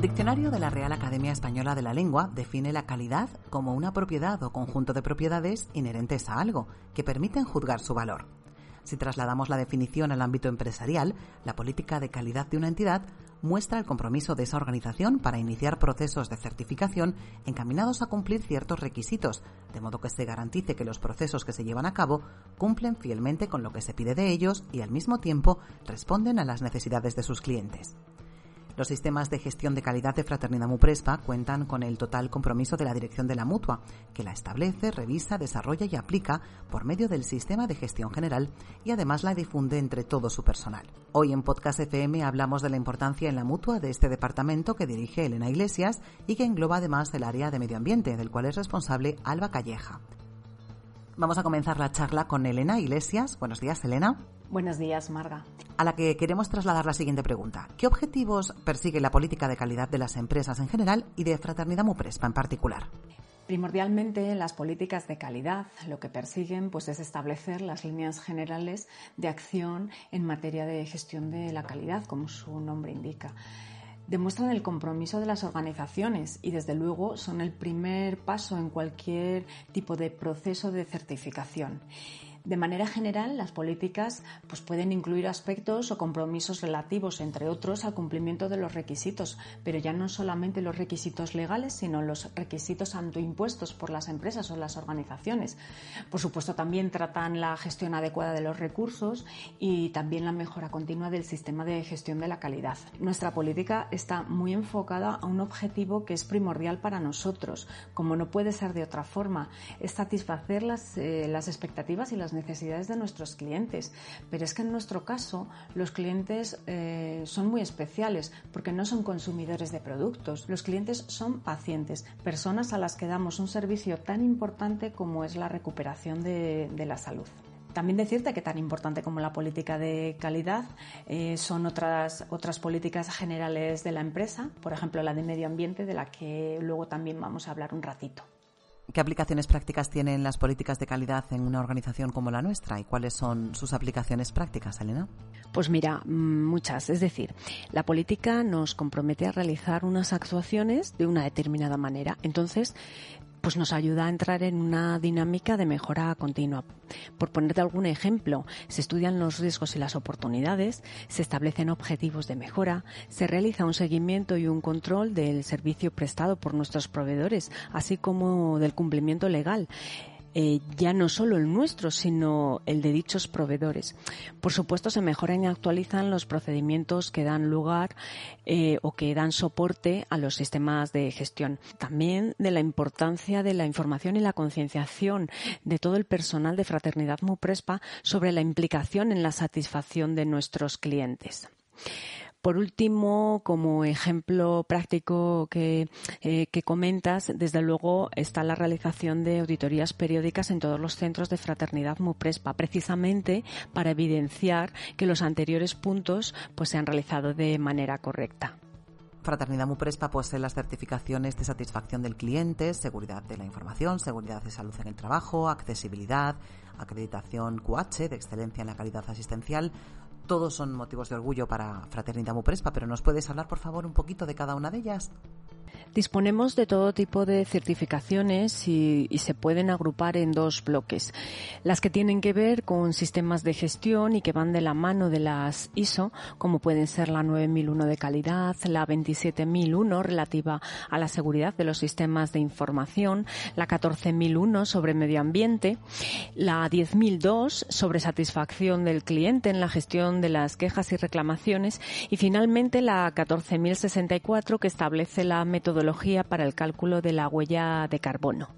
El diccionario de la Real Academia Española de la Lengua define la calidad como una propiedad o conjunto de propiedades inherentes a algo que permiten juzgar su valor. Si trasladamos la definición al ámbito empresarial, la política de calidad de una entidad muestra el compromiso de esa organización para iniciar procesos de certificación encaminados a cumplir ciertos requisitos, de modo que se garantice que los procesos que se llevan a cabo cumplen fielmente con lo que se pide de ellos y al mismo tiempo responden a las necesidades de sus clientes. Los sistemas de gestión de calidad de Fraternidad Muprespa cuentan con el total compromiso de la dirección de la mutua, que la establece, revisa, desarrolla y aplica por medio del sistema de gestión general y además la difunde entre todo su personal. Hoy en Podcast FM hablamos de la importancia en la mutua de este departamento que dirige Elena Iglesias y que engloba además el área de medio ambiente, del cual es responsable Alba Calleja. Vamos a comenzar la charla con Elena Iglesias. Buenos días, Elena. Buenos días, Marga. A la que queremos trasladar la siguiente pregunta. ¿Qué objetivos persigue la política de calidad de las empresas en general y de Fraternidad Muprespa en particular? Primordialmente, las políticas de calidad lo que persiguen pues, es establecer las líneas generales de acción en materia de gestión de la calidad, como su nombre indica demuestran el compromiso de las organizaciones y desde luego son el primer paso en cualquier tipo de proceso de certificación. De manera general, las políticas pues, pueden incluir aspectos o compromisos relativos, entre otros, al cumplimiento de los requisitos, pero ya no solamente los requisitos legales, sino los requisitos autoimpuestos por las empresas o las organizaciones. Por supuesto, también tratan la gestión adecuada de los recursos y también la mejora continua del sistema de gestión de la calidad. Nuestra política está muy enfocada a un objetivo que es primordial para nosotros, como no puede ser de otra forma, es satisfacer las, eh, las expectativas y las necesidades de nuestros clientes. Pero es que en nuestro caso los clientes eh, son muy especiales porque no son consumidores de productos. Los clientes son pacientes, personas a las que damos un servicio tan importante como es la recuperación de, la salud. También decirte que tan importante como la política de calidad eh, son otras, otras políticas generales de la empresa, por ejemplo la de medio ambiente, de la que luego también vamos a hablar un ratito. ¿Qué aplicaciones prácticas tienen las políticas de calidad en una organización como la nuestra y cuáles son sus aplicaciones prácticas, Elena? Pues mira, mm, muchas. Es decir, la política nos compromete a realizar unas actuaciones de una determinada manera. Entonces, pues nos ayuda a entrar en una dinámica de mejora continua. Por ponerte algún ejemplo, se estudian los riesgos y las oportunidades, se establecen objetivos de mejora, se realiza un seguimiento y un control del servicio prestado por nuestros proveedores, así como del cumplimiento legal. Eh, ya no solo el nuestro, sino el de dichos proveedores. Por supuesto, se mejoran y actualizan los procedimientos que dan lugar eh, o que dan soporte a los sistemas de gestión. También de la importancia de la información y la concienciación de todo el personal de Fraternidad Muprespa sobre la implicación en la satisfacción de nuestros clientes. Por último, como ejemplo práctico eh, que, comentas, desde luego está la realización de auditorías periódicas en todos los centros de fraternidad MUPRESPA, precisamente para evidenciar que los anteriores puntos pues, se han realizado de manera correcta. Fraternidad Muprespa posee las certificaciones de satisfacción del cliente, seguridad de la información, seguridad de salud en el trabajo, accesibilidad, acreditación QH de excelencia en la calidad asistencial, todos son motivos de orgullo para Fraternidad Muprespa, pero ¿nos puedes hablar, por favor, un poquito de cada una de ellas? Disponemos de todo tipo de certificaciones y, se pueden agrupar en dos bloques. Las que tienen que ver con sistemas de gestión y que van de la mano de las ISO, como pueden ser la 9001 de calidad, la 27001 relativa a la seguridad de los sistemas de información, la 14001 sobre medio ambiente, la 10002 sobre satisfacción del cliente en la gestión de las quejas y reclamaciones y finalmente la 14064 que establece la metodología para el cálculo de la huella de carbono.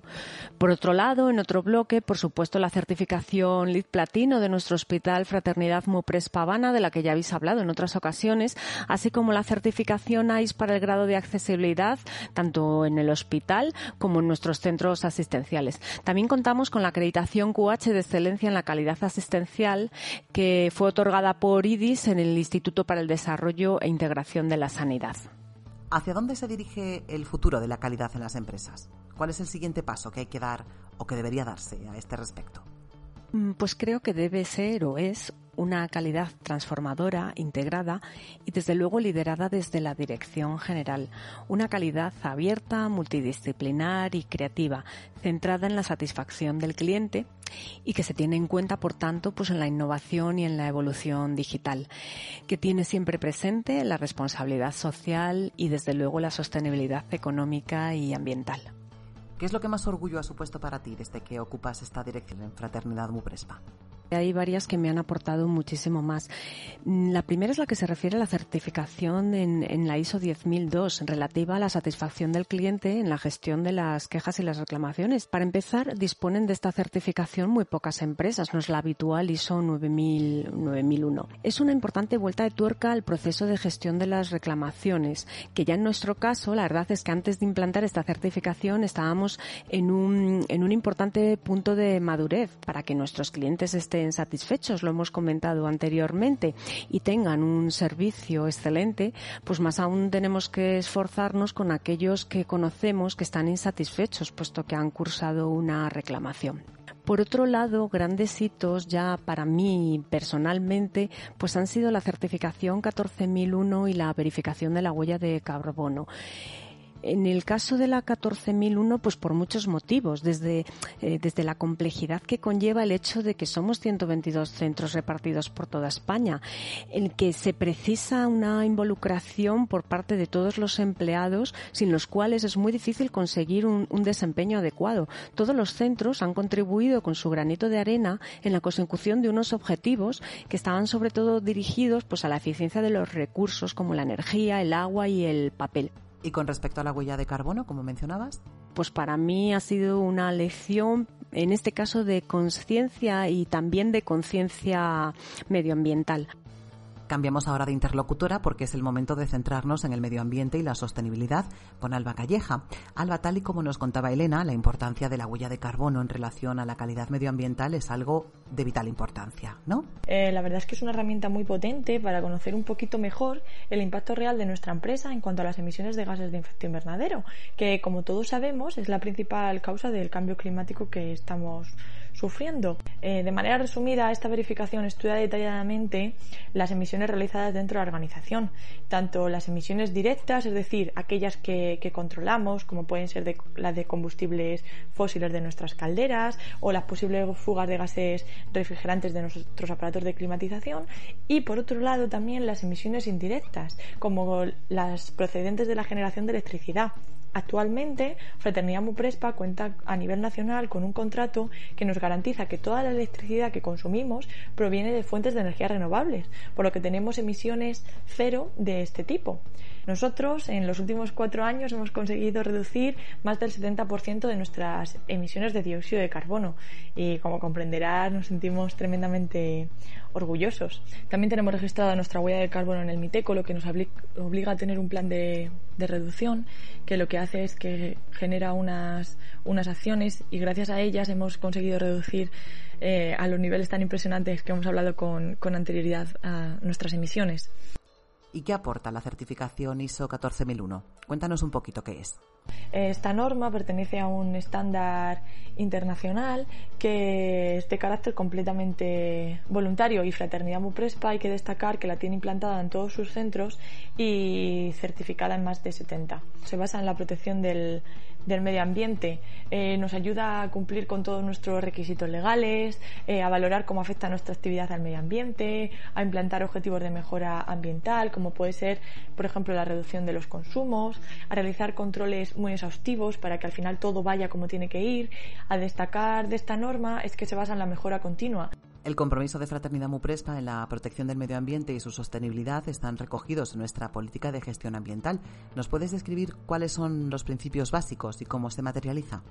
Por otro lado, en otro bloque, por supuesto, la certificación LEED Platino de nuestro hospital Fraternidad Mupres Pavana, de la que ya habéis hablado en otras ocasiones, así como la certificación AIS para el grado de accesibilidad, tanto en el hospital como en nuestros centros asistenciales. También contamos con la acreditación QH de excelencia en la calidad asistencial, que fue otorgada por IDIS en el Instituto para el Desarrollo e Integración de la Sanidad. ¿Hacia dónde se dirige el futuro de la calidad en las empresas? ¿Cuál es el siguiente paso que hay que dar o que debería darse a este respecto? Mm, pues creo que debe ser o es una calidad transformadora, integrada y desde luego liderada desde la Dirección General. Una calidad abierta, multidisciplinar y creativa, centrada en la satisfacción del cliente y que se tiene en cuenta, por tanto, pues en la innovación y en la evolución digital, que tiene siempre presente la responsabilidad social y desde luego la sostenibilidad económica y ambiental. ¿Qué es lo que más orgullo ha supuesto para ti desde que ocupas esta dirección en Fraternidad Muprespa? Hay varias que me han aportado muchísimo más. La primera es la que se refiere a la certificación en, la ISO 10002 relativa a la satisfacción del cliente en la gestión de las quejas y las reclamaciones. Para empezar, disponen de esta certificación muy pocas empresas, no es la habitual ISO 9001. Es una importante vuelta de tuerca al proceso de gestión de las reclamaciones, que ya en nuestro caso, la verdad es que antes de implantar esta certificación estábamos en un, en un importante punto de madurez para que nuestros clientes estén satisfechos, lo hemos comentado anteriormente, y tengan un servicio excelente, pues más aún tenemos que esforzarnos con aquellos que conocemos que están insatisfechos, puesto que han cursado una reclamación. Por otro lado, grandes hitos ya para mí personalmente, pues han sido la certificación 14001 y la verificación de la huella de carbono. En el caso de la 14.001, pues por muchos motivos, desde, eh, desde la complejidad que conlleva el hecho de que somos 122 centros repartidos por toda España, en que se precisa una involucración por parte de todos los empleados, sin los cuales es muy difícil conseguir un, un desempeño adecuado. Todos los centros han contribuido con su granito de arena en la consecución de unos objetivos que estaban sobre todo dirigidos pues a la eficiencia de los recursos como la energía, el agua y el papel. Y con respecto a la huella de carbono, como mencionabas. Pues para mí ha sido una lección, en este caso, de conciencia y también de conciencia medioambiental. Cambiamos ahora de interlocutora porque es el momento de centrarnos en el medio ambiente y la sostenibilidad con Alba Calleja. Alba, tal y como nos contaba Elena, la importancia de la huella de carbono en relación a la calidad medioambiental es algo de vital importancia, ¿no? Eh, la verdad es que es una herramienta muy potente para conocer un poquito mejor el impacto real de nuestra empresa en cuanto a las emisiones de gases de efecto invernadero, que como todos sabemos es la principal causa del cambio climático que estamos sufriendo. Eh, de manera resumida, esta verificación estudia detalladamente las emisiones realizadas dentro de la organización, tanto las emisiones directas, es decir, aquellas que, controlamos, como pueden ser las de combustibles fósiles de nuestras calderas o las posibles fugas de gases refrigerantes de nuestros aparatos de climatización, y por otro lado también las emisiones indirectas, como las procedentes de la generación de electricidad Actualmente, Fraternidad Muprespa cuenta a nivel nacional con un contrato que nos garantiza que toda la electricidad que consumimos proviene de fuentes de energía renovables, por lo que tenemos emisiones cero de este tipo. Nosotros, en los últimos cuatro años, hemos conseguido reducir más del 70% de nuestras emisiones de dióxido de carbono y, como comprenderás, nos sentimos tremendamente orgullosos. También tenemos registrada nuestra huella de carbono en el MITECO, lo que nos obliga a tener un plan de, reducción que lo que hace es que genera unas, unas acciones y gracias a ellas hemos conseguido reducir eh, a los niveles tan impresionantes que hemos hablado con, con anterioridad a nuestras emisiones. ¿Y qué aporta la certificación ISO 14001? Cuéntanos un poquito qué es. Esta norma pertenece a un estándar internacional que es de carácter completamente voluntario y Fraternidad Muprespa hay que destacar que la tiene implantada en todos sus centros y certificada en más de 70. Se basa en la protección del del medio ambiente. Eh, nos ayuda a cumplir con todos nuestros requisitos legales, eh, a valorar cómo afecta nuestra actividad al medio ambiente, a implantar objetivos de mejora ambiental, como puede ser, por ejemplo, la reducción de los consumos, a realizar controles muy exhaustivos para que al final todo vaya como tiene que ir. A destacar de esta norma es que se basa en la mejora continua. El compromiso de Fraternidad Muprespa en la protección del medio ambiente y su sostenibilidad están recogidos en nuestra política de gestión ambiental. ¿Nos puedes describir cuáles son los principios básicos y cómo se materializa?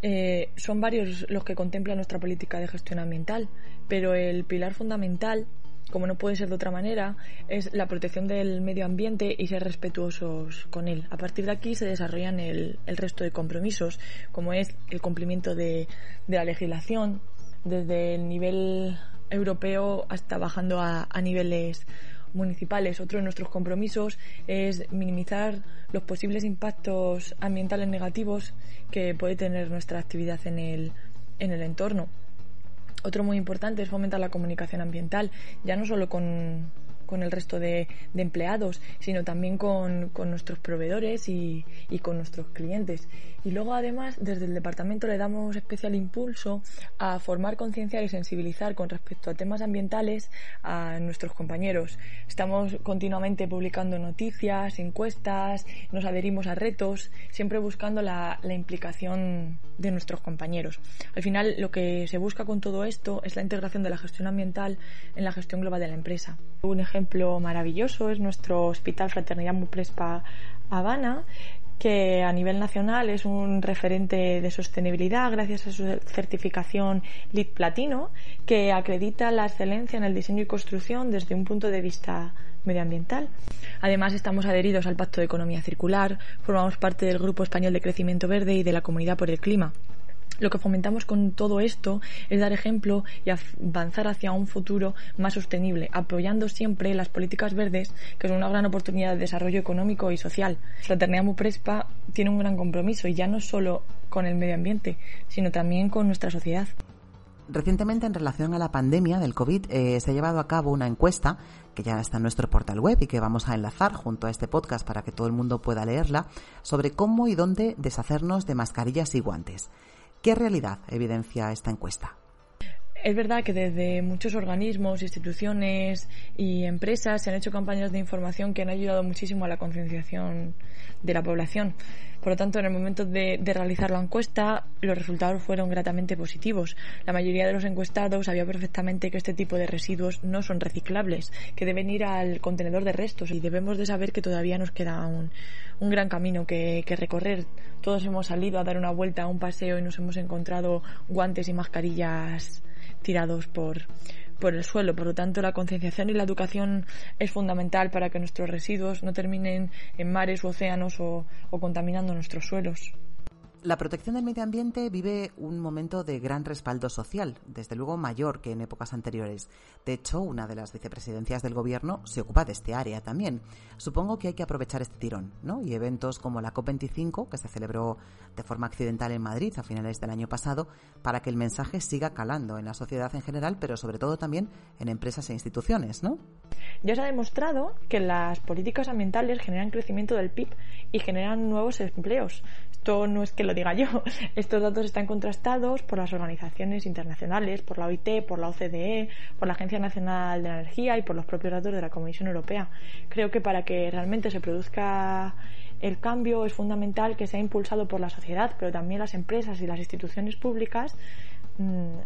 Eh, son varios los que contempla nuestra política de gestión ambiental, pero el pilar fundamental como no puede ser de otra manera, es la protección del medio ambiente y ser respetuosos con él. A partir de aquí se desarrollan el, resto de compromisos, como es el cumplimiento de la legislación, desde el nivel europeo hasta bajando a, niveles municipales. Otro de nuestros compromisos es minimizar los posibles impactos ambientales negativos que puede tener nuestra actividad en el, en el entorno. Otro muy importante es fomentar la comunicación ambiental, ya no solo con con el resto de, empleados, sino también con, nuestros proveedores y, con nuestros clientes. Y luego, además, desde el departamento le damos especial impulso a formar, concienciar y sensibilizar con respecto a temas ambientales a nuestros compañeros. Estamos continuamente publicando noticias, encuestas, nos adherimos a retos, siempre buscando la, la implicación de nuestros compañeros. Al final, lo que se busca con todo esto es la integración de la gestión ambiental en la gestión global de la empresa. Un ejemplo maravilloso es nuestro Hospital Fraternidad Muprespa Habana, que a nivel nacional es un referente de sostenibilidad gracias a su certificación LEED Platino, que acredita la excelencia en el diseño y construcción desde un punto de vista medioambiental. Además, estamos adheridos al Pacto de Economía Circular, formamos parte del Grupo Español de Crecimiento Verde y de la Comunidad por el Clima. Lo que fomentamos con todo esto es dar ejemplo y avanzar hacia un futuro más sostenible, apoyando siempre las políticas verdes, que son una gran oportunidad de desarrollo económico y social. Fraternidad Muprespa tiene un gran compromiso, y ya no solo con el medio ambiente, sino también con nuestra sociedad. Recientemente, en relación a la pandemia del COVID, eh, se ha llevado a cabo una encuesta que ya está en nuestro portal web y que vamos a enlazar junto a este podcast para que todo el mundo pueda leerla, sobre cómo y dónde deshacernos de mascarillas y guantes. ¿Qué realidad evidencia esta encuesta? Es verdad que desde muchos organismos, instituciones y empresas se han hecho campañas de información que han ayudado muchísimo a la concienciación de la población. Por lo tanto, en el momento de, realizar la encuesta, los resultados fueron gratamente positivos. La mayoría de los encuestados sabía perfectamente que este tipo de residuos no son reciclables, que deben ir al contenedor de restos y debemos de saber que todavía nos queda un, gran camino que, que recorrer. Todos hemos salido a dar una vuelta a un paseo y nos hemos encontrado guantes y mascarillas tirados por, por el suelo. Por lo tanto, la concienciación y la educación es fundamental para que nuestros residuos no terminen en mares u océanos o, o contaminando nuestros suelos. La protección del medio ambiente vive un momento de gran respaldo social, desde luego mayor que en épocas anteriores. De hecho, una de las vicepresidencias del Gobierno se ocupa de este área también. Supongo que hay que aprovechar este tirón, ¿no? Y eventos como la COP25, que se celebró de forma accidental en Madrid a finales del año pasado, para que el mensaje siga calando en la sociedad en general, pero sobre todo también en empresas e instituciones, ¿no? Ya se ha demostrado que las políticas ambientales generan crecimiento del PIB y generan nuevos empleos. Esto no es que lo diga yo. Estos datos están contrastados por las organizaciones internacionales, por la OIT, por la OCDE, por la Agencia Nacional de Energía y por los propios datos de la Comisión Europea. Creo que para que realmente se produzca el cambio es fundamental que sea impulsado por la sociedad, pero también las empresas y las instituciones públicas mm,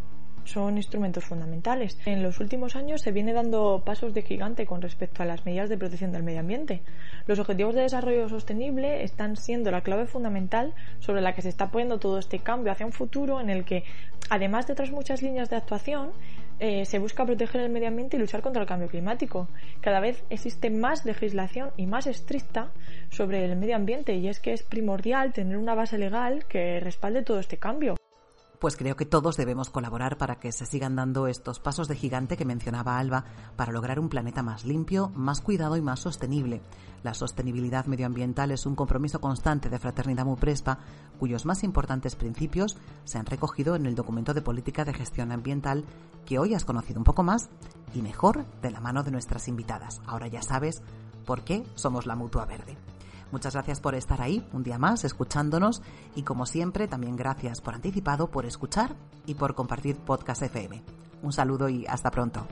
son instrumentos fundamentales. En los últimos años se viene dando pasos de gigante con respecto a las medidas de protección del medio ambiente. Los objetivos de desarrollo sostenible están siendo la clave fundamental sobre la que se está poniendo todo este cambio hacia un futuro en el que, además de otras muchas líneas de actuación, eh, se busca proteger el medio ambiente y luchar contra el cambio climático. Cada vez existe más legislación y más estricta sobre el medio ambiente y es que es primordial tener una base legal que respalde todo este cambio pues creo que todos debemos colaborar para que se sigan dando estos pasos de gigante que mencionaba Alba para lograr un planeta más limpio, más cuidado y más sostenible. La sostenibilidad medioambiental es un compromiso constante de Fraternidad Muprespa, cuyos más importantes principios se han recogido en el documento de política de gestión ambiental que hoy has conocido un poco más y mejor de la mano de nuestras invitadas. Ahora ya sabes por qué somos la Mutua Verde. Muchas gracias por estar ahí un día más escuchándonos y como siempre también gracias por anticipado por escuchar y por compartir Podcast FM. Un saludo y hasta pronto.